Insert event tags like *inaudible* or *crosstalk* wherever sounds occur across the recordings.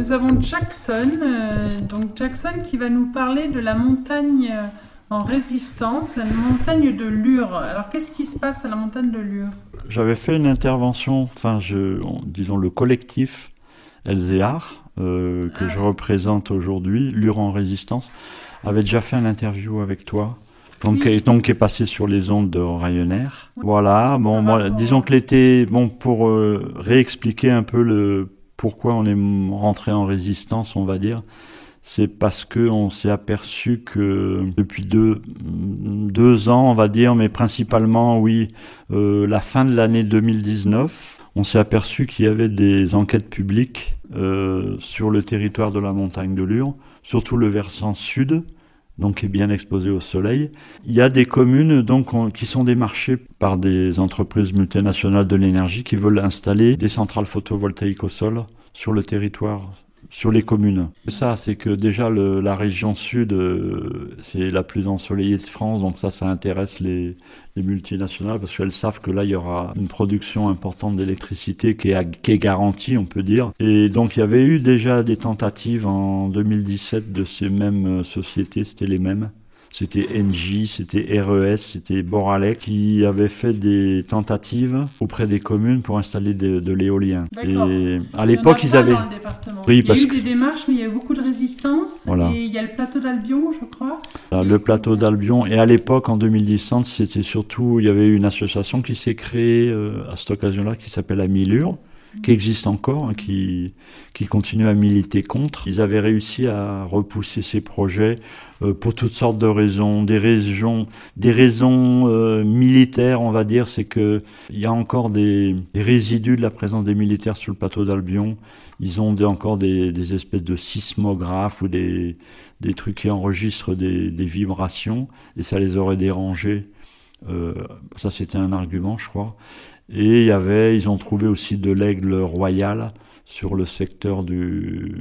Nous avons Jackson, euh, donc Jackson qui va nous parler de la montagne euh, en résistance, la montagne de Lure. Alors qu'est-ce qui se passe à la montagne de Lure? J'avais fait une intervention, enfin je, disons le collectif Elzéar, euh, que je représente aujourd'hui, Lure en résistance, avait déjà fait une interview avec toi. Donc, Oui. et donc qui est passé sur les ondes de Ryanair. Oui. Voilà, bon, moi, disons que l'été, bon, pour euh, réexpliquer un peu le pourquoi on est rentré en résistance, on va dire, c'est parce que on s'est aperçu que depuis deux, deux ans, on va dire, mais principalement, oui, euh, la fin de l'année 2019, on s'est aperçu qu'il y avait des enquêtes publiques euh, sur le territoire de la montagne de Lure, surtout le versant sud, donc est bien exposé au soleil. Il y a des communes donc on- qui sont démarchées par des entreprises multinationales de l'énergie qui veulent installer des centrales photovoltaïques au sol sur le territoire sur les communes. Ça, c'est que déjà la région sud, euh, c'est la plus ensoleillée de France, donc ça, ça intéresse les, les multinationales parce qu'elles savent que là, il y aura une production importante d'électricité qui qui est garantie, on peut dire. Et donc, il y avait eu déjà des tentatives en 2017 de ces mêmes euh, sociétés, c'était les mêmes. C'était NJ, c'était RES, c'était Boralec qui avaient fait des tentatives auprès des communes pour installer de, de l'éolien. Et à Il l'époque, a ils avaient. Oui, il y a parce eu que- des démarches, mais il y a eu beaucoup de résistance. Voilà. Et il y a le plateau d'Albion, je crois. Euh, le plateau d'Albion. Et à l'époque, en 2010, c'était surtout, il y avait une association qui s'est créée euh, à cette occasion-là, qui s'appelle Amilure, qui existe encore, hein, qui, qui continue à militer contre. Ils avaient réussi à repousser ces projets euh, pour toutes sortes de raisons, des raisons, des raisons euh, militaires, on va dire, c'est que il y a encore des, résidus de la présence des militaires sur le plateau d'Albion. Ils ont encore des, espèces de sismographes ou des, trucs qui enregistrent des, des vibrations et ça les aurait dérangés. Euh, ça, c'était un argument, je crois. Et il y avait, ils ont trouvé aussi de l'aigle royal sur le secteur du,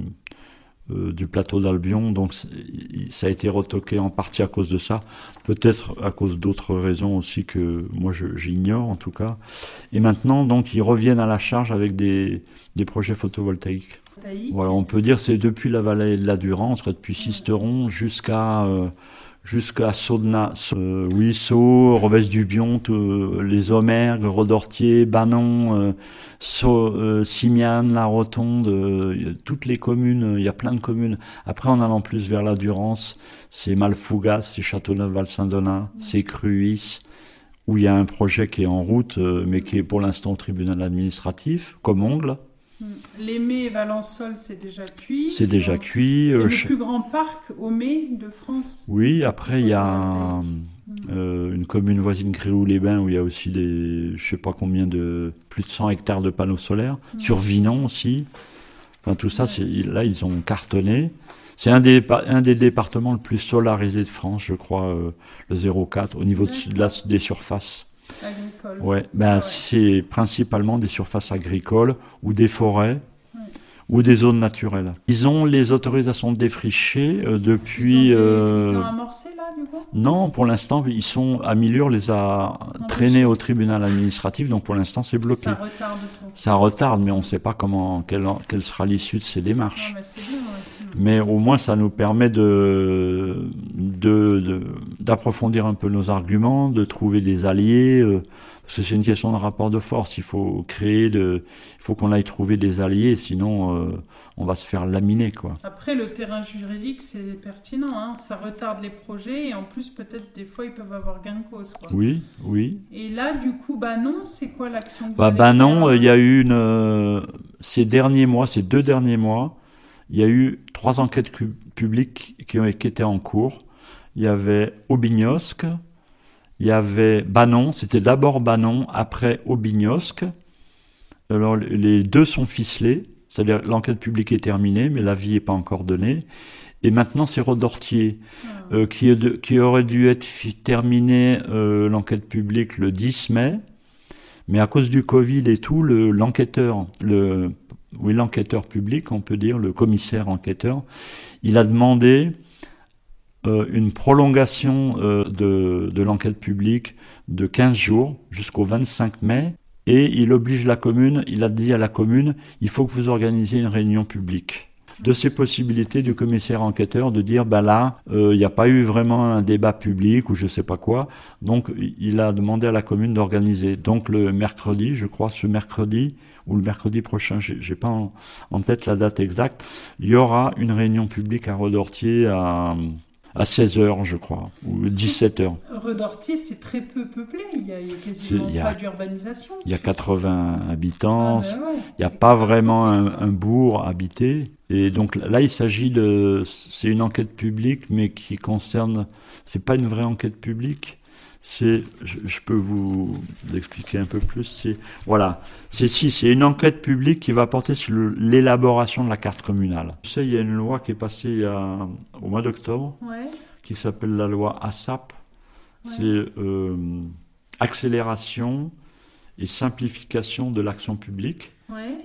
euh, du plateau d'Albion. Donc, ça a été retoqué en partie à cause de ça. Peut-être à cause d'autres raisons aussi que moi, j'ignore en tout cas. Et maintenant, donc, ils reviennent à la charge avec des, des projets photovoltaïques. Voilà, on peut dire c'est depuis la vallée de la Durance, depuis Sisteron jusqu'à euh, jusqu'à Saudena, euh, oui, Sceaux, Roves du Bion, tout, les Omergues, Rodortier, Banon, euh, euh, Simiane, La Rotonde, euh, toutes les communes, il y a plein de communes. Après, en allant plus vers la Durance, c'est Malfougas, c'est Châteauneuf-Val-Saint-Donat, c'est Cruis, où il y a un projet qui est en route, euh, mais qui est pour l'instant au tribunal administratif, comme ongle. Hmm. L'Aimé et Valençol, c'est déjà cuit. C'est déjà cuit. C'est euh, le ch- plus grand parc au mai de France. Oui, après il y a euh, une commune voisine Gréoux-les-Bains où il y a aussi des, je sais pas combien de, plus de 100 hectares de panneaux solaires. Sur Vinon aussi. Enfin tout ça, là ils ont cartonné. C'est un des, un des départements le plus solarisé de France, je crois, euh, le 04, au niveau de, de la- des surfaces. Agricole. Ouais, ben Ouais. c'est principalement des surfaces agricoles ou des forêts Ouais. ou des zones naturelles. Ils ont les autorisations de défricher euh, Ils depuis. ont, euh, ils ont amorcé là, du coup? Non, pour l'instant, ils sont à Milure les a traînés au tribunal administratif, donc pour l'instant c'est bloqué. Ça Ça, retarde tout. retarde, mais on ne sait pas comment quelle, quelle sera l'issue de ces Non, démarches. mais bien, ouais. Mais au moins, ça nous permet de de- de- d'approfondir un peu nos arguments, de trouver des alliés. euh, parce que c'est une question de rapport de force. Il faut créer, de, il faut qu'on aille trouver des alliés, sinon euh, on va se faire laminer, quoi. Après, le terrain juridique, c'est pertinent. Hein. Ça retarde les projets et en plus, peut-être, des fois, ils peuvent avoir gain de cause. Quoi. Oui, oui. Et là, du coup, bah non, c'est quoi l'action Bah, bah non, euh, il y a eu une, euh, ces derniers mois, ces deux derniers mois, il y a eu trois enquêtes publiques qui, ont, qui étaient en cours. Il y avait Aubignosc, il y avait Banon, c'était d'abord Banon, après Aubignosc. Alors les deux sont ficelés, c'est-à-dire l'enquête publique est terminée, mais l'avis n'est pas encore donné. Et maintenant c'est Rodortier, Ah. euh, qui, est de- qui aurait dû être terminé euh, l'enquête publique le 10 mai. Mais à cause du Covid et tout, le- l'enquêteur, le, oui, l'enquêteur public, on peut dire, le commissaire enquêteur, il a demandé euh, une prolongation euh, de, l'enquête publique de 15 jours jusqu'au 25 mai. et il oblige la commune, il a dit à la commune, il faut que vous organisiez une réunion publique. De ces possibilités du commissaire enquêteur de dire bah là euh, il n'y a pas eu vraiment un débat public ou je sais pas quoi. Donc il a demandé à la commune d'organiser. Donc le mercredi je crois ce mercredi ou le mercredi prochain j'ai pas en, en, tête la date exacte il y aura une réunion publique à Redortier à à 16h, je crois, ou 17h. *laughs* Redortier, c'est très peu peuplé, il n'y a, quasiment pas d'urbanisation. Il y a 80 habitants, ah, ben il n'y a pas vraiment un, bourg habité. Et donc là, il s'agit de. C'est une enquête publique, mais qui concerne. C'est pas une vraie enquête publique c'est, je, peux vous expliquer un peu plus, c'est, voilà, c'est si, c'est une enquête publique qui va porter sur l'élaboration de la carte communale. Vous savez, il y a une loi qui est passée au mois d'octobre, qui s'appelle la loi ASAP. C'est euh, accélération et simplification de l'action publique,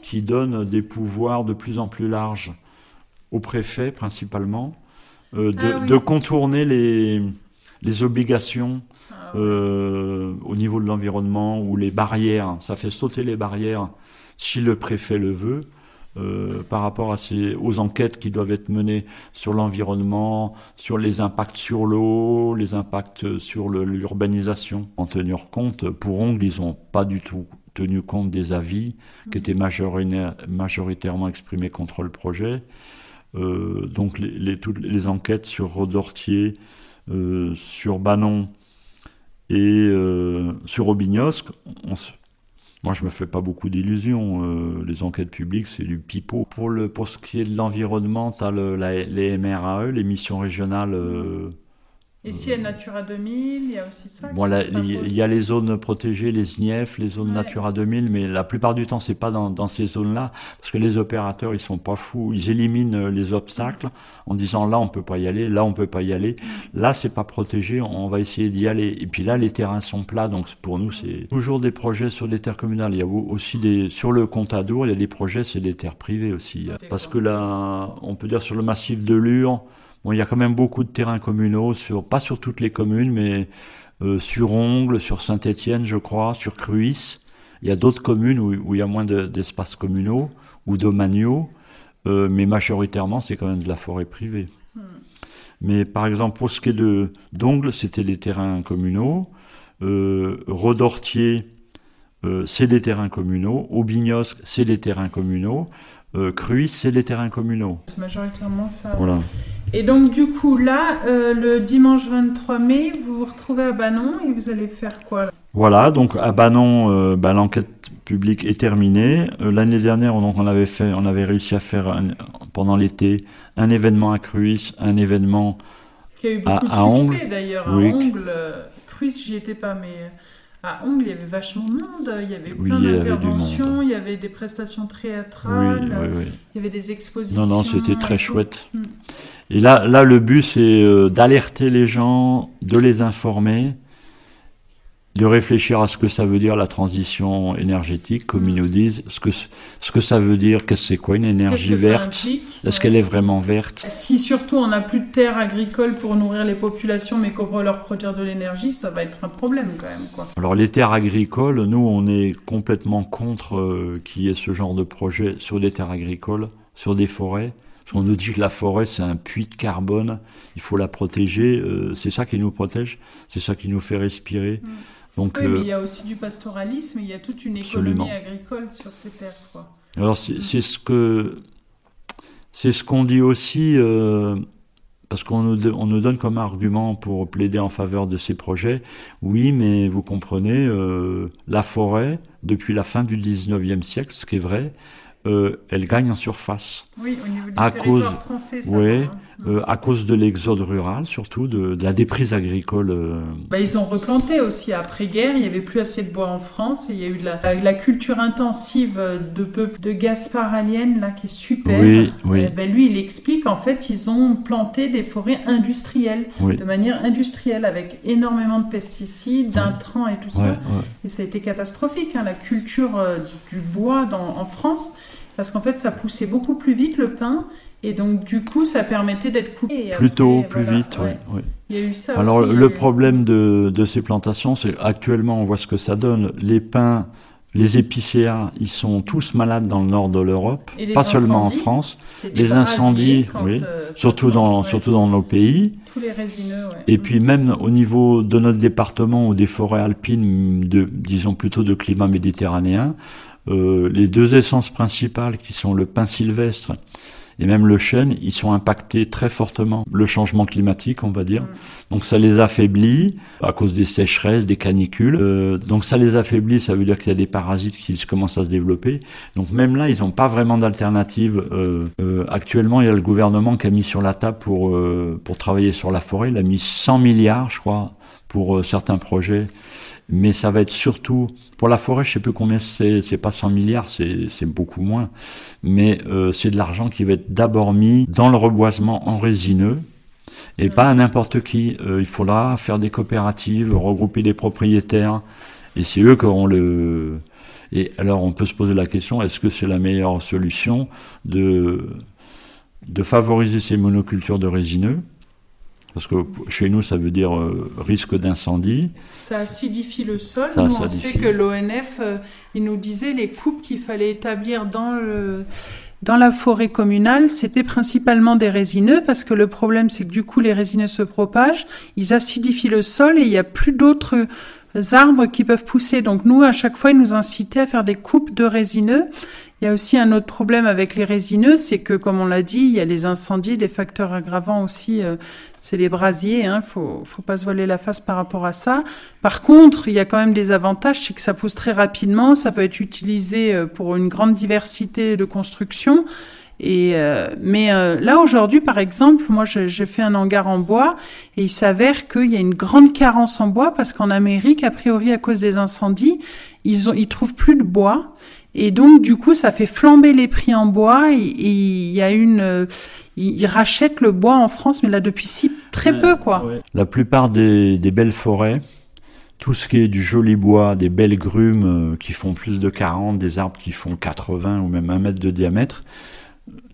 qui donne des pouvoirs de plus en plus larges aux préfets principalement, euh, de, ah de, contourner les, les obligations euh, au niveau de l'environnement ou les barrières. Ça fait sauter les barrières si le préfet le veut. Euh, par rapport aux enquêtes qui doivent être menées sur l'environnement, sur les impacts sur l'eau, les impacts sur l'urbanisation. En tenir compte, pour Ongle, ils n'ont pas du tout tenu compte des avis qui étaient majoritairement exprimés contre le projet. Euh, donc les, toutes les enquêtes sur Rodortier, sur Banon, et euh, sur Aubignosc, moi je me fais pas beaucoup d'illusions. Euh, les enquêtes publiques, c'est du pipeau. Pour, le, ce qui est de l'environnement, tu as les MRAE, les missions régionales euh, et si il y a Natura 2000, il y a aussi ça Bon, il y a les zones protégées, les SNIEF, les zones Natura 2000, mais la plupart du temps, c'est pas dans, dans ces zones-là, parce que les opérateurs, ils sont pas fous, ils éliminent euh, les obstacles en disant là, on peut pas y aller, là, on peut pas y aller, là, c'est pas protégé, on va essayer d'y aller. Et puis là, les terrains sont plats, donc pour nous, c'est toujours des projets sur des terres communales. Il y a aussi des, sur le Contadour, il y a des projets, c'est des terres privées aussi. Parce que là, on peut dire sur le massif de Lure, Bon, il y a quand même beaucoup de terrains communaux, sur, pas sur toutes les communes, mais euh, sur Ongle, sur Saint-Étienne, je crois, sur Cruis. Il y a d'autres communes où, il y a moins d'espaces communaux ou domaniaux, euh, mais majoritairement, c'est quand même de la forêt privée. Hmm. Mais par exemple, pour ce qui est de d'Ongle, c'était des terrains communaux. Euh, Rodortier, euh, c'est des terrains communaux. Aubignosc, c'est des terrains communaux. Euh, Cruis, c'est des terrains communaux. Majoritairement ça. Voilà. Et donc, du coup, là, euh, le dimanche 23 mai, vous vous retrouvez à Banon et vous allez faire quoi Voilà, donc à Banon, euh, bah, l'enquête publique est terminée. Euh, l'année dernière, on, avait fait, on avait réussi à faire pendant l'été un événement à Cruis, un événement Qui a eu beaucoup à, de succès d'ailleurs. À Ongle, Cruis, j'y étais pas, mais à Ongle, il y avait vachement de monde, il y avait plein d'interventions, il, y avait des prestations théâtrales, il y avait des expositions. Non, non, c'était très chouette. Mm. Et là, là, le but, c'est euh, d'alerter les gens, de les informer, de réfléchir à ce que ça veut dire la transition énergétique, comme ils nous disent, ce que, ce que ça veut dire, qu'est-ce que c'est quoi une énergie verte, est-ce qu'elle est vraiment verte? Si surtout on n'a plus de terres agricoles pour nourrir les populations, mais qu'on veut leur produire de l'énergie, ça va être un problème quand même. Quoi. Alors les terres agricoles, nous on est complètement contre euh, qu'il y ait ce genre de projet sur des terres agricoles, sur des forêts. On nous dit que la forêt, c'est un puits de carbone, il faut la protéger. Euh, c'est ça qui nous protège, c'est ça qui nous fait respirer. Mm. Donc, oui, mais euh, il y a aussi du pastoralisme, il y a toute une économie agricole sur ces terres. Quoi. Alors, c'est ce que c'est ce qu'on dit aussi, euh, parce qu'on nous, on nous donne comme argument pour plaider en faveur de ces projets. Oui, mais vous comprenez, la forêt, depuis la fin du 19e siècle, ce qui est vrai, elle gagne en surface. Oui, au niveau du à cause, français, ça ouais, euh, à cause de l'exode rural, surtout de, la déprise agricole. Euh. Bah, ils ont replanté aussi après-guerre. Il n'y avait plus assez de bois en France. Et il y a eu de la, la culture intensive de peuple de Gaspard Alienne là qui est super. Oui, oui. Ben, lui, il explique en fait qu'ils ont planté des forêts industrielles de manière industrielle avec énormément de pesticides, d'intrants et tout ça. Et ça a été catastrophique. Hein, la culture du bois dans, en France parce qu'en fait ça poussait beaucoup plus vite le pain et donc du coup ça permettait d'être coupé. Plus tôt, plus vite, oui. Il y a eu ça Alors le problème de, de ces plantations, c'est actuellement on voit ce que ça donne. Les pins, les épicéas, ils sont tous malades dans le nord de l'Europe, pas seulement en France. Les incendies, oui, euh, surtout dans surtout dans nos pays. Tous les résineux. Ouais. Et puis même au niveau de notre département ou des forêts alpines, de, disons plutôt de climat méditerranéen, euh, les deux essences principales qui sont le pin sylvestre et même le chêne, ils sont impactés très fortement. Le changement climatique, on va dire. Mm. Donc ça les affaiblit à cause des sécheresses, des canicules. Euh, donc ça les affaiblit, ça veut dire qu'il y a des parasites qui commencent à se développer. Donc même là, ils n'ont pas vraiment d'alternative. Euh, euh, actuellement, il y a le gouvernement qui a mis sur la table pour, euh, pour travailler sur la forêt. Il a mis 100 milliards, je crois, pour euh, certains projets mais ça va être surtout pour la forêt, je sais plus combien c'est, c'est pas 100 milliards, c'est, c'est beaucoup moins, mais euh, c'est de l'argent qui va être d'abord mis dans le reboisement en résineux et pas à n'importe qui. Euh, il faudra faire des coopératives, regrouper des propriétaires, et c'est eux qui auront le. Et alors on peut se poser la question est-ce que c'est la meilleure solution de de favoriser ces monocultures de résineux parce que chez nous, ça veut dire euh, risque d'incendie. Ça acidifie le sol. nous, on sait que l'ONF, euh, il nous disait les coupes qu'il fallait établir dans le dans la forêt communale, c'était principalement des résineux parce que le problème, c'est que du coup, les résineux se propagent, ils acidifient le sol et il n'y a plus d'autres arbres qui peuvent pousser. Donc nous, à chaque fois, ils nous incitaient à faire des coupes de résineux. Il y a aussi un autre problème avec les résineux, c'est que, comme on l'a dit, il y a les incendies, des facteurs aggravants aussi, euh, c'est les brasiers, hein, faut, faut pas se voiler la face par rapport à ça. Par contre, il y a quand même des avantages, c'est que ça pousse très rapidement, ça peut être utilisé euh, pour une grande diversité de constructions. Et euh, mais euh, là aujourd'hui, par exemple, moi j'ai fait un hangar en bois et il s'avère qu'il y a une grande carence en bois parce qu'en Amérique, a priori à cause des incendies, ils ont ils trouvent plus de bois et donc du coup ça fait flamber les prix en bois et il y a une ils, rachètent le bois en France, mais là depuis si très peu quoi. La plupart des, des, belles forêts, tout ce qui est du joli bois, des belles grumes euh, qui font plus de 40, des arbres qui font 80 ou même un mètre de diamètre,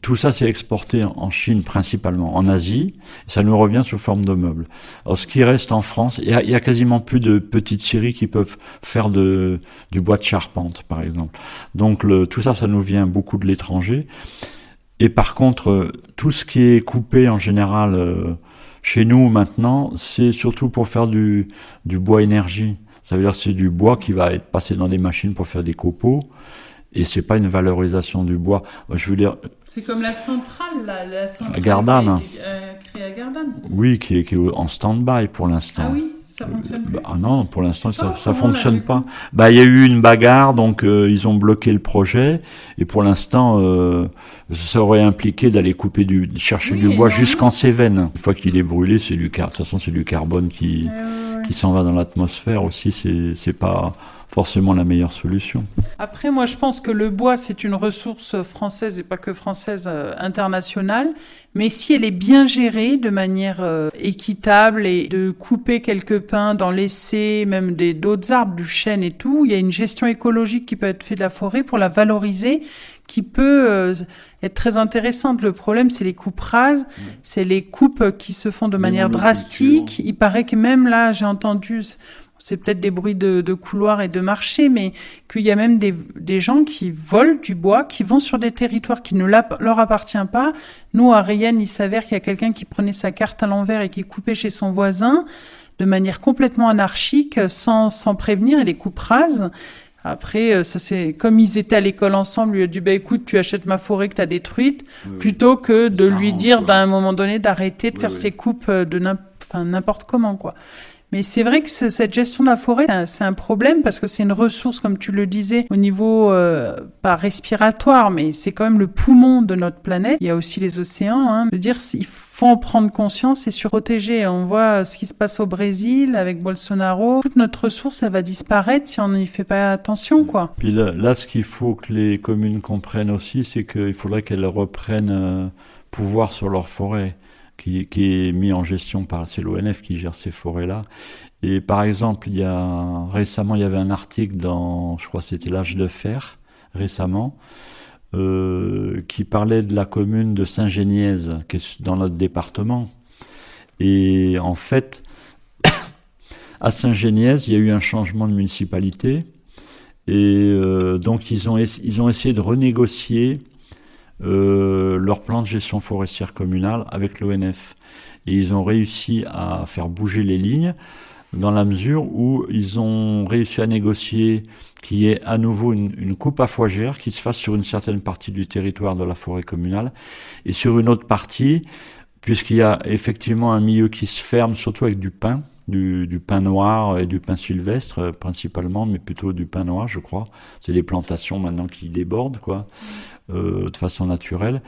tout ça, c'est exporté en Chine principalement, en Asie. Ça nous revient sous forme de meubles. Alors, ce qui reste en France, il y a, y a, quasiment plus de petites scieries qui peuvent faire de, du bois de charpente, par exemple. Donc, le, tout ça, ça nous vient beaucoup de l'étranger. Et par contre, euh, tout ce qui est coupé en général euh, chez nous maintenant, c'est surtout pour faire du, du bois énergie. Ça veut dire c'est du bois qui va être passé dans des machines pour faire des copeaux. Et c'est pas une valorisation du bois. Je veux dire. C'est comme la centrale, là, la centrale. À Gardanne. Euh, créée à Gardanne. Oui, qui est, qui est en stand-by pour l'instant. Ah oui. Ça fonctionne plus? Ah non, pour l'instant, ça, ça fonctionne pas. Bah, il y a eu une bagarre, donc euh, ils ont bloqué le projet, et pour l'instant, euh, ça aurait impliqué d'aller couper du, chercher du bois jusqu'en Cévennes. Une fois qu'il est brûlé, c'est du car. De toute façon, c'est du carbone qui qui s'en va dans l'atmosphère aussi. C'est c'est pas forcément la meilleure solution. Après, moi, je pense que le bois, c'est une ressource française et pas que française, euh, internationale. Mais si elle est bien gérée de manière euh, équitable et de couper quelques pins, d'en laisser même des d'autres arbres, du chêne et tout, il y a une gestion écologique qui peut être faite de la forêt pour la valoriser, qui peut euh, être très intéressante. Le problème, c'est les coupes rases, c'est les coupes qui se font de manière drastique. Il paraît que même là, j'ai entendu, c'est peut-être des bruits de, de couloirs et de marché, mais qu'il y a même des, des, gens qui volent du bois, qui vont sur des territoires qui ne leur appartient pas. Nous, à Rayenne, il s'avère qu'il y a quelqu'un qui prenait sa carte à l'envers et qui coupait chez son voisin de manière complètement anarchique, sans, sans prévenir, et les coupes rases. Après, euh, ça c'est comme ils étaient à l'école ensemble, lui a dit bah écoute, tu achètes ma forêt que tu as détruite, plutôt que de lui dire d'un moment donné d'arrêter de faire ses coupes euh, de n'importe comment quoi. Mais c'est vrai que cette gestion de la forêt, c'est un, problème parce que c'est une ressource, comme tu le disais, au niveau euh, pas respiratoire, mais c'est quand même le poumon de notre planète. Il y a aussi les océans. Hein. Je dire, il faut en prendre conscience et se protéger. On voit ce qui se passe au Brésil avec Bolsonaro. Toute notre ressource, elle va disparaître si on n'y fait pas attention, quoi. Puis là, là ce qu'il faut que les communes comprennent aussi, c'est qu'il faudrait qu'elles reprennent euh, pouvoir sur leur forêt qui, est mis en gestion par l'ONF qui gère ces forêts-là. Et par exemple, il y a récemment, il y avait un article dans, je crois, c'était l'âge de fer récemment, euh, qui parlait de la commune de Saint-Génièse, qui est dans notre département. Et en fait, *coughs* à Saint-Génièse, il y a eu un changement de municipalité. Et donc ils ont, ils ont essayé de renégocier leur plan de gestion forestière communale avec l'ONF. Et ils ont réussi à faire bouger les lignes dans la mesure où ils ont réussi à négocier qu'il y ait à nouveau une, coupe à fougère qui se fasse sur une certaine partie du territoire de la forêt communale et sur une autre partie, puisqu'il y a effectivement un milieu qui se ferme, surtout avec du pain, du, du pain noir et du pain sylvestre euh, principalement, mais plutôt du pain noir, je crois. C'est les plantations maintenant qui débordent, quoi, euh, de façon naturelle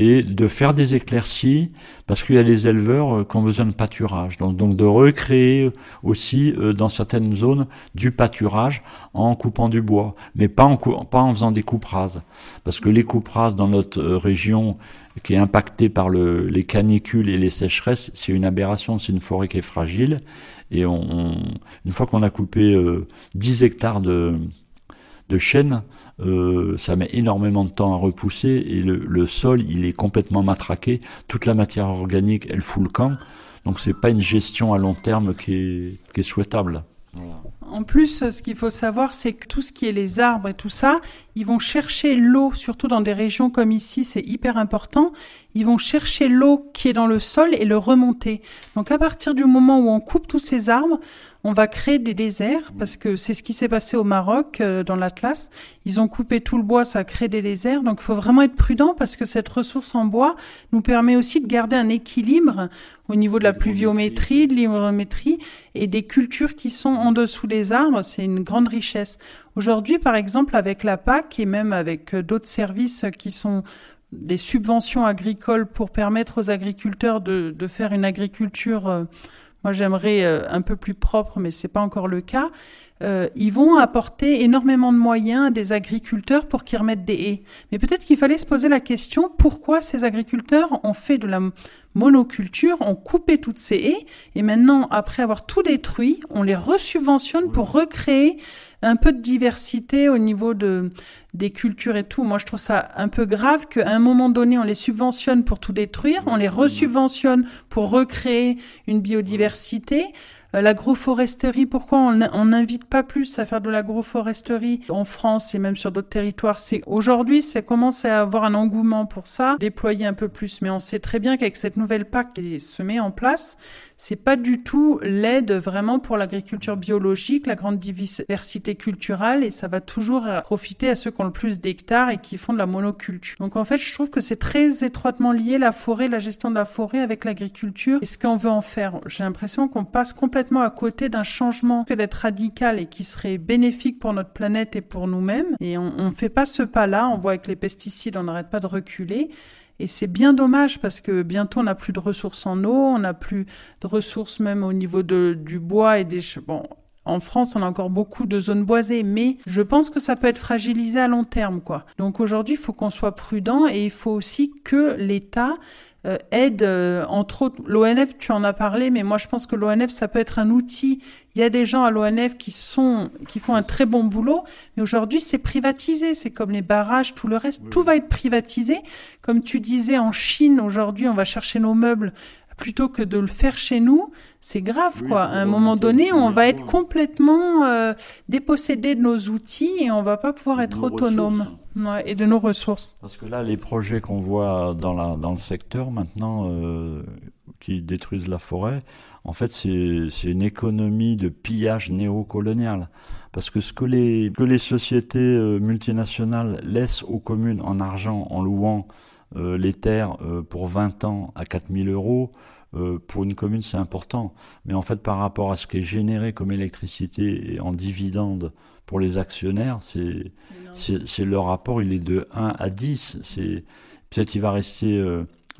et de faire des éclaircies parce qu'il y a les éleveurs euh, qui ont besoin de pâturage. Donc, donc de recréer aussi euh, dans certaines zones du pâturage en coupant du bois, mais pas en, pas en faisant des coupes. Parce que les coupes dans notre euh, région qui est impactée par le, les canicules et les sécheresses, c'est une aberration, c'est une forêt qui est fragile. Et une fois qu'on a coupé 10 hectares de, de chêne, euh, ça met énormément de temps à repousser et le, sol, il est complètement matraqué. Toute la matière organique, elle fout le camp. Donc c'est pas une gestion à long terme qui est, qui est souhaitable. En plus, ce qu'il faut savoir, c'est que tout ce qui est les arbres et tout ça, ils vont chercher l'eau, surtout dans des régions comme ici, c'est hyper important. Ils vont chercher l'eau qui est dans le sol et le remonter. Donc à partir du moment où on coupe tous ces arbres, on va créer des déserts parce que c'est ce qui s'est passé au Maroc euh, dans l'Atlas. Ils ont coupé tout le bois, ça a créé des déserts. Donc il faut vraiment être prudent parce que cette ressource en bois nous permet aussi de garder un équilibre au niveau de la pluviométrie, de l'hygrométrie et des cultures qui sont en dessous des arbres. C'est une grande richesse. Aujourd'hui, par exemple, avec la PAC et même avec euh, d'autres services qui sont des subventions agricoles pour permettre aux agriculteurs de, de faire une agriculture euh, moi j'aimerais euh, un peu plus propre, mais c'est pas encore le cas. Euh, ils vont apporter énormément de moyens à des agriculteurs pour qu'ils remettent des haies. Mais peut-être qu'il fallait se poser la question pourquoi ces agriculteurs ont fait de la monoculture, ont coupé toutes ces haies, et maintenant, après avoir tout détruit, on les resubventionne pour recréer un peu de diversité au niveau de, des cultures et tout. Moi, je trouve ça un peu grave qu'à un moment donné, on les subventionne pour tout détruire, on les resubventionne pour recréer une biodiversité. Euh, l'agroforesterie, pourquoi on n'invite pas plus à faire de l'agroforesterie en France et même sur d'autres territoires? C'est aujourd'hui, ça commence à avoir un engouement pour ça, déployer un peu plus. Mais on sait très bien qu'avec cette nouvelle PAC qui se met en place, c'est pas du tout l'aide vraiment pour l'agriculture biologique, la grande diversité culturelle, et ça va toujours profiter à ceux qui ont le plus d'hectares et qui font de la monoculture. Donc en fait, je trouve que c'est très étroitement lié la forêt, la gestion de la forêt avec l'agriculture et ce qu'on veut en faire. J'ai l'impression qu'on passe complètement à côté d'un changement que d'être radical et qui serait bénéfique pour notre planète et pour nous-mêmes. Et on ne fait pas ce pas-là. On voit avec les pesticides, on n'arrête pas de reculer. Et c'est bien dommage parce que bientôt on n'a plus de ressources en eau, on n'a plus de ressources même au niveau du bois et des... Bon, en France, on a encore beaucoup de zones boisées, mais je pense que ça peut être fragilisé à long terme, quoi. Donc aujourd'hui, il faut qu'on soit prudent et il faut aussi que l'État euh, aide, euh, entre autres, l'ONF, tu en as parlé, mais moi je pense que l'ONF, ça peut être un outil. Il y a des gens à l'ONF qui sont, qui font un très bon boulot, mais aujourd'hui c'est privatisé. C'est comme les barrages, tout le reste, tout va être privatisé. Comme tu disais, en Chine, aujourd'hui, on va chercher nos meubles plutôt que de le faire chez nous, c'est grave, quoi. À un moment donné, on va être complètement euh, dépossédé de nos outils et on va pas pouvoir être autonome et de nos ressources. Parce que là, les projets qu'on voit dans, le secteur maintenant, euh, qui détruisent la forêt, en fait, c'est une économie de pillage néocolonial. Parce que ce que les, sociétés euh, multinationales laissent aux communes en argent, en louant euh, les terres pour 20 ans à 4000 euros, pour une commune, c'est important. Mais en fait, par rapport à ce qui est généré comme électricité et en dividende pour les actionnaires, c'est, c'est, le rapport, il est de 1 à 10. C'est, peut-être il va rester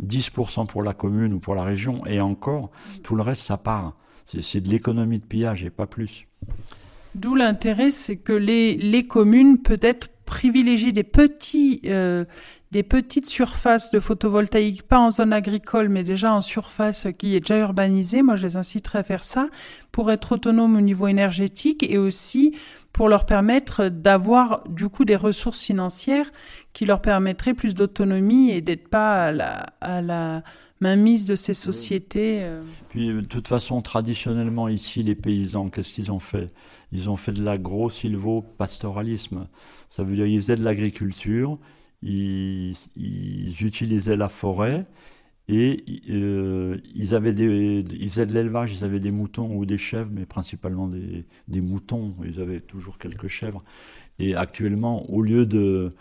10% pour la commune ou pour la région, et encore, mm. tout le reste, ça part. C'est, de l'économie de pillage et pas plus. D'où l'intérêt, c'est que les, les communes peut-être privilégient des petits, des petites surfaces de photovoltaïque, pas en zone agricole, mais déjà en surface qui est déjà urbanisée. Moi, je les inciterai à faire ça pour être autonome au niveau énergétique et aussi pour leur permettre d'avoir du coup des ressources financières qui leur permettraient plus d'autonomie et d'être pas à la, à la mainmise de ces sociétés. Euh. Puis de toute façon, traditionnellement ici, les paysans, qu'est-ce qu'ils ont fait? Ils ont fait de l'agro-silvo-pastoralisme. Ça veut dire qu'ils faisaient de l'agriculture, ils, ils utilisaient la forêt et euh, ils, avaient des, ils faisaient de l'élevage, ils avaient des moutons ou des chèvres, mais principalement des, des, moutons. Ils avaient toujours quelques chèvres. Et actuellement, au lieu de.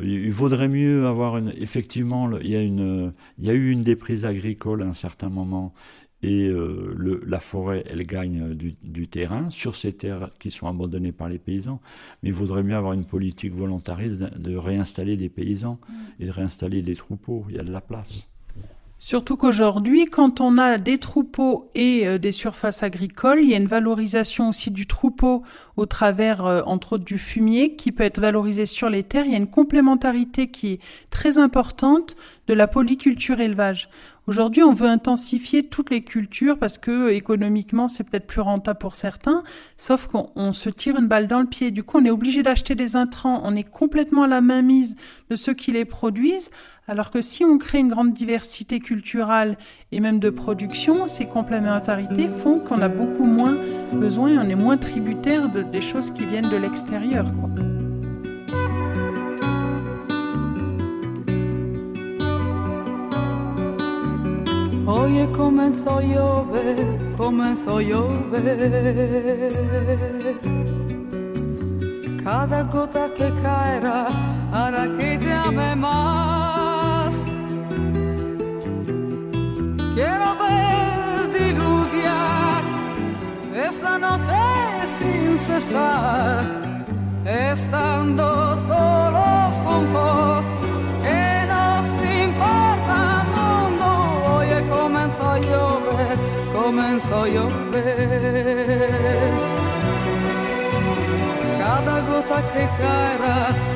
Il vaudrait mieux avoir une. Effectivement, il y a, une, il y a eu une déprise agricole à un certain moment. Et euh, le, la forêt, elle gagne du, du, terrain sur ces terres qui sont abandonnées par les paysans. Mais il vaudrait mieux avoir une politique volontariste de réinstaller des paysans et de réinstaller des troupeaux. Il y a de la place. Surtout qu'aujourd'hui, quand on a des troupeaux et euh, des surfaces agricoles, il y a une valorisation aussi du troupeau au travers, euh, entre autres, du fumier qui peut être valorisé sur les terres. Il y a une complémentarité qui est très importante de la polyculture élevage. Aujourd'hui, on veut intensifier toutes les cultures parce que économiquement, c'est peut-être plus rentable pour certains, sauf qu'on se tire une balle dans le pied. Du coup, on est obligé d'acheter des intrants, on est complètement à la mainmise de ceux qui les produisent, alors que si on crée une grande diversité culturelle et même de production, ces complémentarités font qu'on a beaucoup moins besoin, on est moins tributaire de, des choses qui viennent de l'extérieur. Oye comenzó a llover, comenzó a llover. Cada gota que caerá hará que te ame más. Quiero ver diluviar esta noche sin cesar, estando solos svoj opet Kada go takve hajra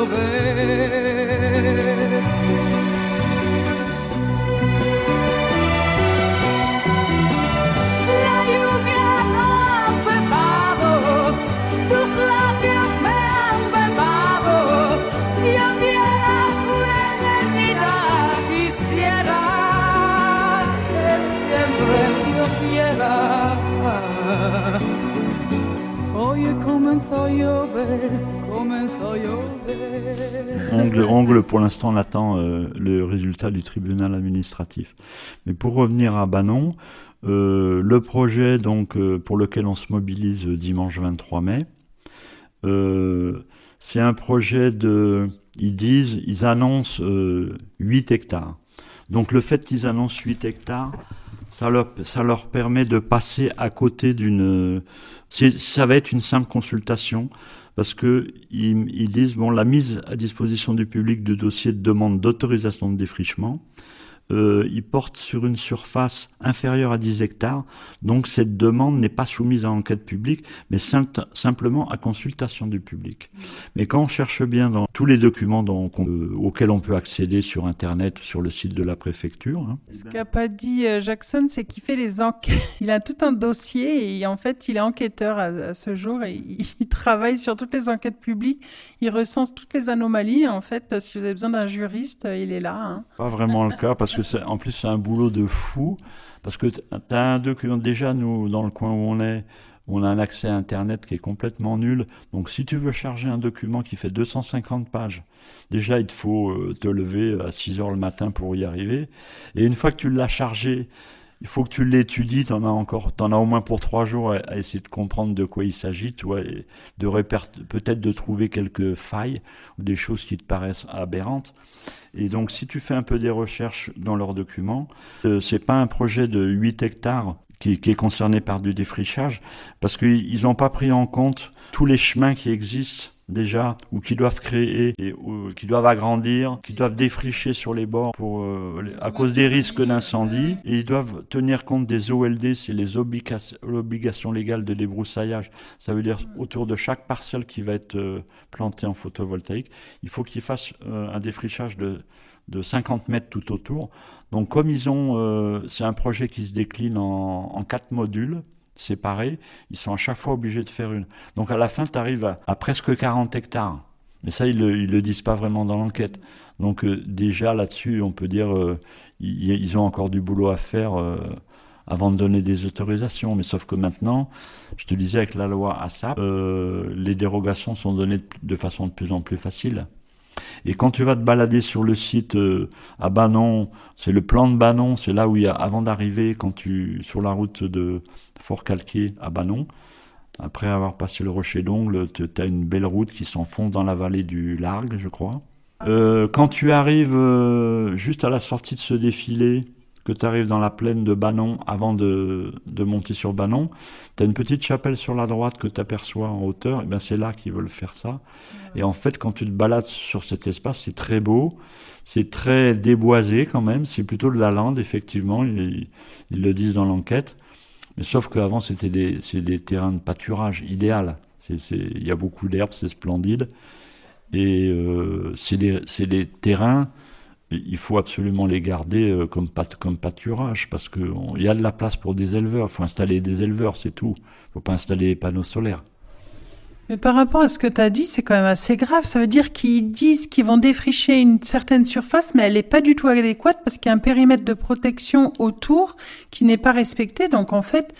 comenzó a llover. La lluvia no ha cesado, tus labios me han besado. Yo quiero una eternidad, quisiera que siempre yo quiera. Ongle, pour l'instant, on attend euh, le résultat du tribunal administratif. Mais pour revenir à Banon, euh, le projet donc euh, pour lequel on se mobilise dimanche 23 mai, c'est un projet de, ils disent, ils annoncent 8 hectares. Donc le fait qu'ils annoncent 8 hectares, ça leur, ça leur permet de passer à côté d'une. Ça va être une simple consultation parce que ils, ils, disent bon la mise à disposition du public de dossiers de demande d'autorisation de défrichement euh, il porte sur une surface inférieure à 10 hectares, donc cette demande n'est pas soumise à enquête publique, mais simplement à consultation du public. Mais quand on cherche bien dans tous les documents euh, auxquels on peut accéder sur Internet, sur le site de la préfecture... Hein, Ce qu'a pas dit euh, Jackson, c'est qu'il fait les enquêtes. *laughs* Il a tout un dossier et en fait, il est enquêteur à, ce jour et *laughs* il, travaille sur toutes les enquêtes publiques. Il recense toutes les anomalies. En fait, si vous avez besoin d'un juriste, il est là. Hein. Pas vraiment le cas parce que en plus c'est un boulot de fou, parce que tu as un document, déjà nous, dans le coin où on est, on a un accès à Internet qui est complètement nul. Donc si tu veux charger un document qui fait 250 pages, déjà il te faut euh, te lever à 6 heures le matin pour y arriver. Et une fois que tu l'as chargé, il faut que tu l'étudies, t'en as encore, t'en as au moins pour trois jours à, essayer de comprendre de quoi il s'agit, tu vois, et de peut-être de trouver quelques failles ou des choses qui te paraissent aberrantes. Et donc, si tu fais un peu des recherches dans leurs documents, euh, c'est pas un projet de 8 hectares qui, qui, est concerné par du défrichage, parce qu'ils n'ont pas pris en compte tous les chemins qui existent déjà, ou qui doivent créer, et, qui doivent agrandir, qui doivent défricher sur les bords pour, euh, à cause des risques d'incendie. Et ils doivent tenir compte des OLD, c'est les obligations légales de débroussaillage. Ça veut dire autour de chaque parcelle qui va être euh, plantée en photovoltaïque, il faut qu'ils fassent euh, un défrichage de, de 50 mètres tout autour. Donc comme ils ont, c'est un projet qui se décline en quatre modules séparés, ils sont à chaque fois obligés de faire une. Donc à la fin, tu arrives à, presque 40 hectares. Mais ça, ils le, le disent pas vraiment dans l'enquête. Donc euh, déjà là-dessus, on peut dire euh, ils, ont encore du boulot à faire euh, avant de donner des autorisations. Mais sauf que maintenant, je te disais avec la loi ASAP, les dérogations sont données de façon de plus en plus facile. Et quand tu vas te balader sur le site euh, à Banon, c'est le plan de Banon, c'est là où il y a, avant d'arriver, quand tu, sur la route de Fort-Calquier à Banon, après avoir passé le rocher d'Ongle, tu as une belle route qui s'enfonce dans la vallée du Largue, je crois. Euh, quand tu arrives euh, juste à la sortie de ce défilé, que tu arrives dans la plaine de Banon avant de, de monter sur Banon, tu as une petite chapelle sur la droite que tu aperçois en hauteur, et ben c'est là qu'ils veulent faire ça. Et en fait, quand tu te balades sur cet espace, c'est très beau, c'est très déboisé quand même, c'est plutôt de la lande, effectivement, ils, le disent dans l'enquête. Mais sauf qu'avant, c'était des, des terrains de pâturage idéal. Il y a beaucoup d'herbes, c'est splendide. Et euh, c'est des, des terrains il faut absolument les garder euh, comme, comme pâturage parce qu'il y a de la place pour des éleveurs. Il faut installer des éleveurs, c'est tout. Il ne faut pas installer des panneaux solaires. Mais par rapport à ce que tu as dit, c'est quand même assez grave. Ça veut dire qu'ils disent qu'ils vont défricher une certaine surface, mais elle n'est pas du tout adéquate parce qu'il y a un périmètre de protection autour qui n'est pas respecté. Donc en fait,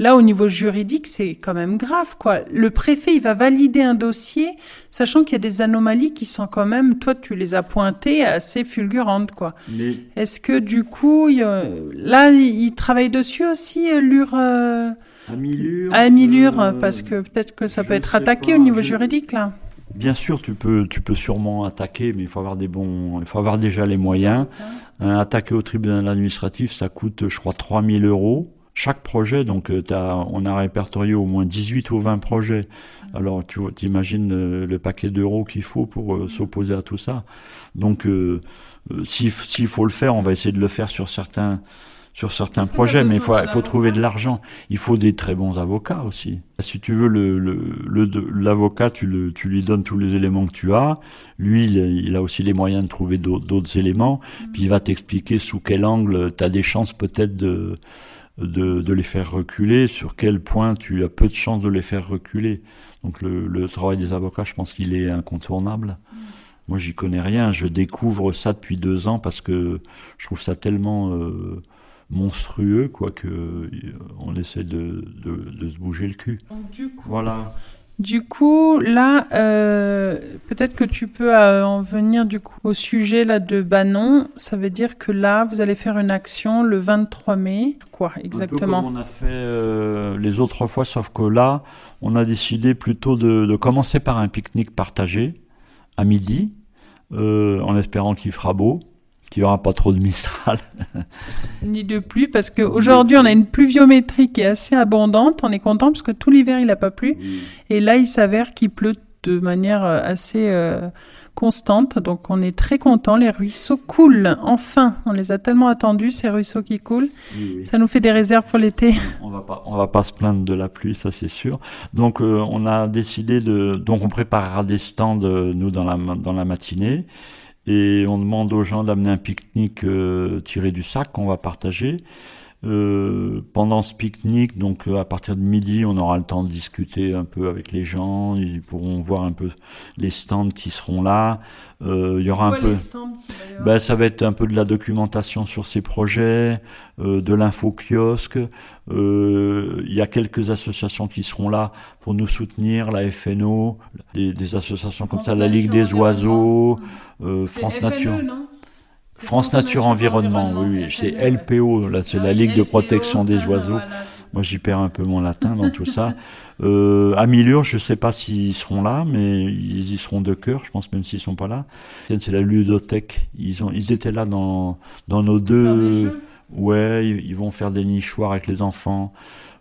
Là, au niveau juridique, c'est quand même grave, quoi. Le préfet, il va valider un dossier, sachant qu'il y a des anomalies qui sont quand même, toi, tu les as pointées, assez fulgurantes, quoi. Est-ce que, du coup, là, il travaille dessus aussi, euh, Lure... Euh... Amilure, euh, parce que peut-être que ça peut être attaqué au niveau juridique, là. Bien sûr, tu peux, tu peux sûrement attaquer, mais il faut avoir des bons, il faut avoir déjà les moyens. attaquer au tribunal administratif, ça coûte, je crois, 3000 euros chaque projet, donc euh, on a répertorié au moins 18 ou 20 projets. Alors tu imagines euh, le, paquet d'euros qu'il faut pour euh, s'opposer à tout ça. Donc s'il faut le faire, on va essayer de le faire sur certains sur certains projets, mais il faut, faut trouver de l'argent. Il faut des très bons avocats aussi. Si tu veux, l'avocat, le, le, tu, tu lui donnes tous les éléments que tu as. Lui, il, a aussi les moyens de trouver d'autres éléments. Mm. Puis il va t'expliquer sous quel angle tu as des chances peut-être de, de, les faire reculer, sur quel point tu as peu de chances de les faire reculer. Donc le, travail des avocats, je pense qu'il est incontournable. Mm. Moi, j'y connais rien. Je découvre ça depuis deux ans parce que je trouve ça tellement euh, monstrueux, quoi, que euh, on essaie de, se bouger le cul. voilà. Du coup, là, euh, peut-être que tu peux euh, en venir du coup au sujet là de Banon. Ça veut dire que là, vous allez faire une action le 23 mai. Quoi exactement Un peu comme on a fait euh, les autres fois, sauf que là, on a décidé plutôt de, de commencer par un pique-nique partagé à midi, en espérant qu'il fera beau qu'il n'y aura pas trop de Mistral. *laughs* Ni de pluie, parce qu'aujourd'hui, on a une pluviométrie qui est assez abondante. On est content parce que tout l'hiver, il n'a pas plu. Et là, il s'avère qu'il pleut de manière euh, assez euh, constante. Donc, on est très content. Les ruisseaux coulent. Enfin, on les a tellement attendus, ces ruisseaux qui coulent. Ça nous fait des réserves pour l'été. *laughs* On va pas, on va pas se plaindre de la pluie, ça c'est sûr. Donc, euh, on a décidé de, donc on préparera des stands, nous, dans la, dans la matinée et on demande aux gens d'amener un pique-nique euh, tiré du sac qu'on va partager. Euh, pendant ce pique-nique, donc euh, à partir de midi, on aura le temps de discuter un peu avec les gens. Ils pourront voir un peu les stands qui seront là. Euh, il y aura un peu. Ben, ça va être un peu de la documentation sur ces projets, euh, de l'info kiosque. Il y a quelques associations qui seront là pour nous soutenir, la FNO, des, des associations comme ça, la Ligue des Oiseaux, France Nature. France Nature Environnement, oui, oui. c'est LPO, là, c'est la Ligue de protection des oiseaux. Moi, j'y perds un peu mon latin dans tout ça. *laughs* Euh, à Milur, je sais pas s'ils seront là, mais ils y seront de cœur, je pense, même s'ils sont pas là. C'est la ludothèque. Ils ont, ils étaient là dans, dans nos deux. Ouais, ils vont faire des nichoirs avec les enfants.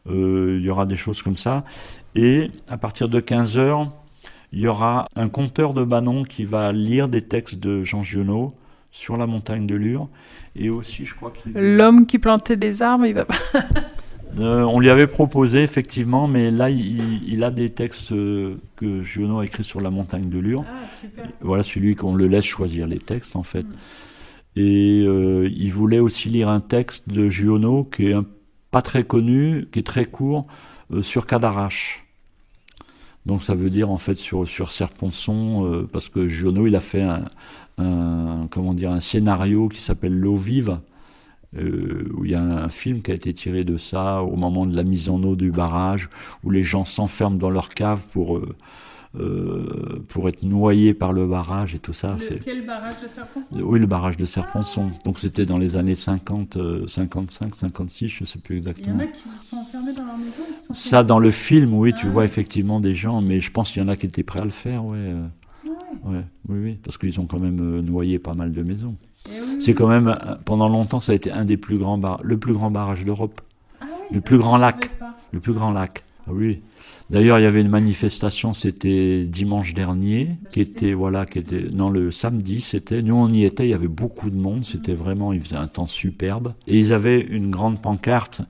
Euh, il y aura des choses comme ça. Et à partir de 15 heures, il y aura un conteur de Banon qui va lire des textes de Jean Giono sur la montagne de Lure. Et aussi, je crois qu'il... L'homme qui plantait des arbres, il va pas... *laughs* Euh, on lui avait proposé, effectivement, mais là, il, a des textes euh, que Giono a écrits sur la montagne de Lure. Ah, super. Voilà, celui qu'on le laisse choisir les textes, en fait. Mm. Et euh, il voulait aussi lire un texte de Giono qui est pas très connu, qui est très court, sur Cadarache. Donc ça veut dire en fait sur, sur Serponçon, parce que Giono il a fait un, comment dire, un scénario qui s'appelle L'eau vive, euh, où il y a un film qui a été tiré de ça au moment de la mise en eau du barrage, où les gens s'enferment dans leur cave pour euh, euh, pour être noyés par le barrage et tout ça. Le, quel barrage de Serponçon Oui, le barrage de Serponçon. Ah. Donc c'était dans les années 50, 55, 56, je ne sais plus exactement. Il y en a qui se sont enfermés dans leur maison Ça, dans le film, oui, tu ah. vois effectivement des gens, mais je pense qu'il y en a qui étaient prêts à le faire, ouais. Ah ouais. oui, oui, parce qu'ils ont quand même noyé pas mal de maisons. Eh c'est quand même, pendant longtemps, ça a été un des plus grands le plus grand barrage d'Europe. Ah le plus grand lac. Le plus grand lac. Ah oui. D'ailleurs, il y avait une manifestation, c'était dimanche dernier, qui était, voilà, qui était, non, le samedi, c'était, nous on y était, il y avait beaucoup de monde, c'était vraiment, il faisait un temps superbe. Et ils avaient une grande pancarte,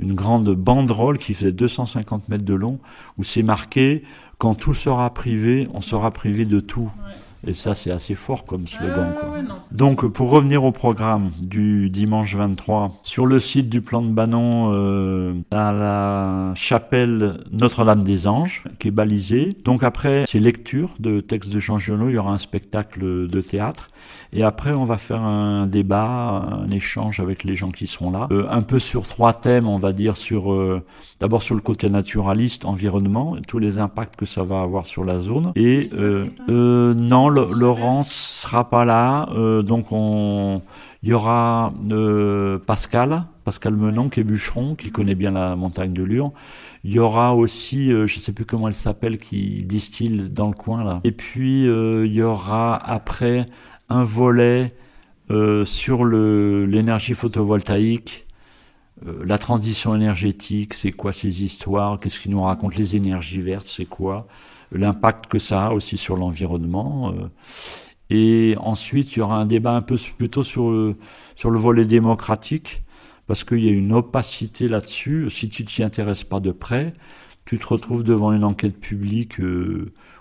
une grande banderole qui faisait 250 mètres de long, où c'est marqué, quand tout sera privé, on sera privé de tout. Et ça, c'est assez fort comme slogan. Donc, pour revenir au programme du dimanche 23, sur le site du plan de Banon, euh, à la chapelle Notre-Dame des Anges, qui est balisée. Donc après, c'est lecture de textes de Jean Giono, il y aura un spectacle de théâtre. Et après, on va faire un débat, un échange avec les gens qui sont là. Euh, un peu sur trois thèmes, on va dire, sur euh, d'abord sur le côté naturaliste, environnement, tous les impacts que ça va avoir sur la zone. Et euh, non, Laurence sera pas là, donc on il y aura Pascal, Pascal Menon, qui est bûcheron, qui connaît bien la montagne de Lure. Il y aura aussi, je ne sais plus comment elle s'appelle, qui distille dans le coin là. Et puis il y aura après un volet euh, sur l'énergie photovoltaïque, euh, la transition énergétique, c'est quoi ces histoires, qu'est-ce qui nous racontent? Les énergies vertes, c'est quoi, l'impact que ça a aussi sur l'environnement. Euh. et ensuite, il y aura un débat un peu plutôt sur le, sur le volet démocratique, parce qu'il y a une opacité là-dessus. Si tu t'y intéresses pas de près, tu te retrouves devant une enquête publique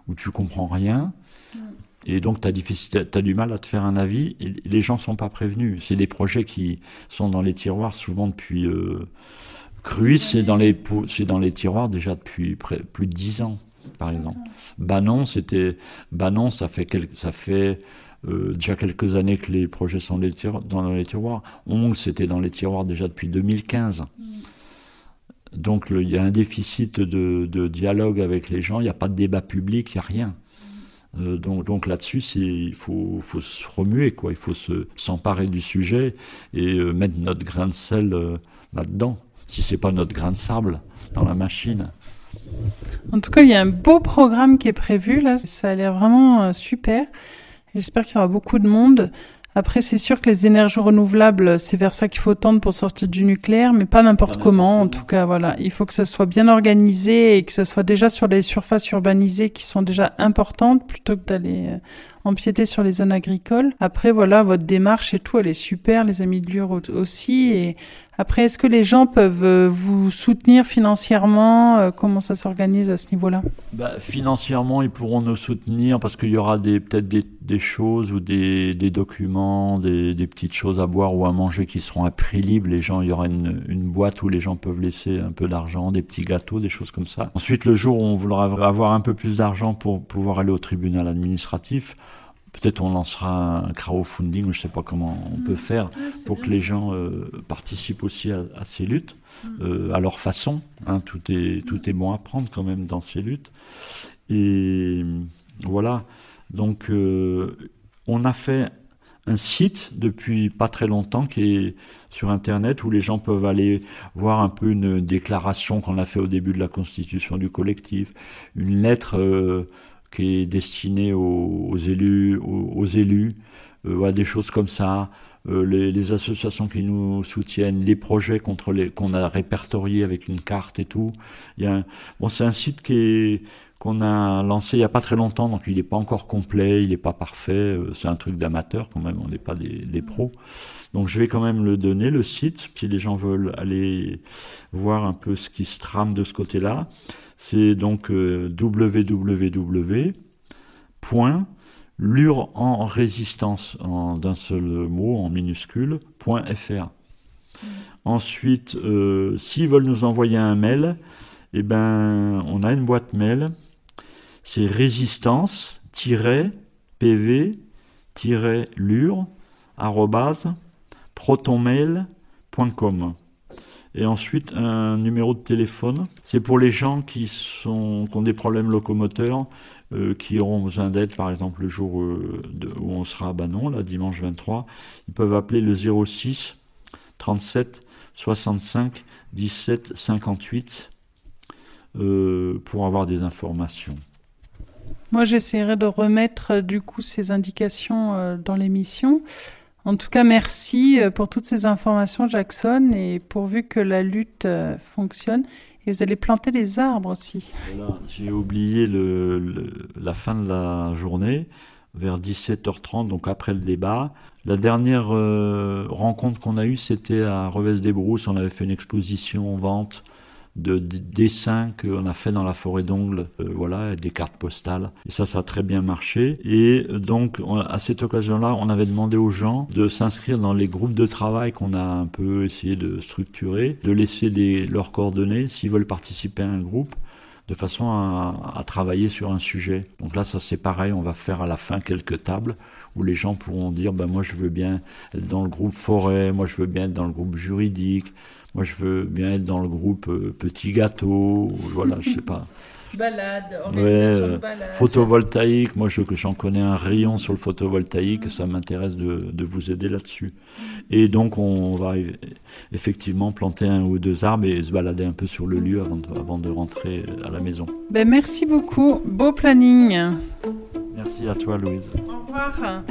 où tu comprends rien. Et donc, tu as, du mal à te faire un avis. Et les gens sont pas prévenus. C'est des projets qui sont dans les tiroirs souvent depuis. Euh, Cruis, c'est dans, les, dans les tiroirs déjà depuis plus de dix ans, par exemple. Banon, c'était. Banon, ça fait, ça fait euh, déjà quelques années que les projets sont dans les tiroirs. Ong, c'était dans les tiroirs déjà depuis 2015. Mm. Donc, il y a un déficit de, de dialogue avec les gens, il n'y a pas de débat public, il n'y a rien. Euh, donc, là-dessus, il faut, se remuer, quoi. Il faut s'emparer du sujet et euh, mettre notre grain de sel euh, là-dedans. Si c'est pas notre grain de sable dans la machine. En tout cas, il y a un beau programme qui est prévu là. Ça a l'air vraiment super. J'espère qu'il y aura beaucoup de monde. Après, c'est sûr que les énergies renouvelables, c'est vers ça qu'il faut tendre pour sortir du nucléaire, mais pas n'importe comment. En tout cas, voilà, il faut que ça soit bien organisé et que ça soit déjà sur les surfaces urbanisées qui sont déjà importantes, plutôt que d'aller euh, empiéter sur les zones agricoles. Après, voilà, votre démarche et tout, elle est super, les amis de Lure aussi. Et après, est-ce que les gens peuvent euh, vous soutenir financièrement euh, Comment ça s'organise à ce niveau-là? Bah, Financièrement, ils pourront nous soutenir parce qu'il y aura peut-être des, choses ou des, documents, des, petites choses à boire ou à manger qui seront à prix libre. Les gens, il y aura une, boîte où les gens peuvent laisser un peu d'argent, des petits gâteaux, des choses comme ça. Ensuite, le jour où on voudra avoir un peu plus d'argent pour pouvoir aller au tribunal administratif, Peut-être on lancera un crowdfunding, je ne sais pas comment on peut mm. faire pour que les gens euh, participent aussi à, ces luttes, mm. euh, à leur façon. Hein. tout, est, tout est bon à prendre quand même dans ces luttes. Et voilà, donc euh, on a fait un site depuis pas très longtemps qui est sur Internet où les gens peuvent aller voir un peu une déclaration qu'on a fait au début de la constitution du collectif, une lettre qui est destiné aux, élus, aux, élus, euh, des choses comme ça. Euh, les, associations qui nous soutiennent, les projets contre les qu'on a répertoriés avec une carte et tout. Il y a bon, c'est un site qui est qu'on a lancé il n'y a pas très longtemps, donc il n'est pas encore complet, il n'est pas parfait, euh, c'est un truc d'amateur quand même, on n'est pas des, pros. Donc je vais quand même le donner, le site, si les gens veulent aller voir un peu ce qui se trame de ce côté-là. C'est donc euh, en résistance d'un seul mot, en minuscule, .fr. Ensuite, euh, s'ils veulent nous envoyer un mail, eh ben, on a une boîte mail. C'est résistance-pv-lure protonmail.com. Et ensuite, un numéro de téléphone. C'est pour les gens qui, sont, ont des problèmes locomoteurs, euh, qui auront besoin d'aide, par exemple, le jour euh, où on sera à Banon, là, dimanche 23. Ils peuvent appeler le 06 37 65 17 58 pour avoir des informations. Moi, j'essaierai de remettre euh, du coup ces indications dans l'émission. En tout cas, merci euh, pour toutes ces informations, Jackson, et pourvu que la lutte fonctionne. Et vous allez planter des arbres aussi. J'ai oublié la fin de la journée, vers 17h30, donc après le débat. La dernière rencontre qu'on a eue, c'était à Revès des Brousses. On avait fait une exposition en vente de dessins qu'on a fait dans la forêt d'ongles, euh, voilà, des cartes postales. Et ça, ça a très bien marché. Et donc, à cette occasion-là, on avait demandé aux gens de s'inscrire dans les groupes de travail qu'on a un peu essayé de structurer, de laisser leurs coordonnées s'ils veulent participer à un groupe de façon à, travailler sur un sujet. Donc là, ça c'est pareil, on va faire à la fin quelques tables où les gens pourront dire, ben moi je veux bien être dans le groupe forêt, moi je veux bien être dans le groupe juridique, moi, je veux bien être dans le groupe euh, Petit Gâteau, voilà, je sais pas. *laughs* Balade, organisation de balade. Photovoltaïque, moi je, j'en connais un rayon sur le photovoltaïque, ça m'intéresse de, de, vous aider là-dessus. Et donc on va effectivement planter un ou deux arbres et se balader un peu sur le lieu avant de, avant de rentrer à la maison. Ben, merci beaucoup, beau planning. Merci à toi Louise. Au revoir.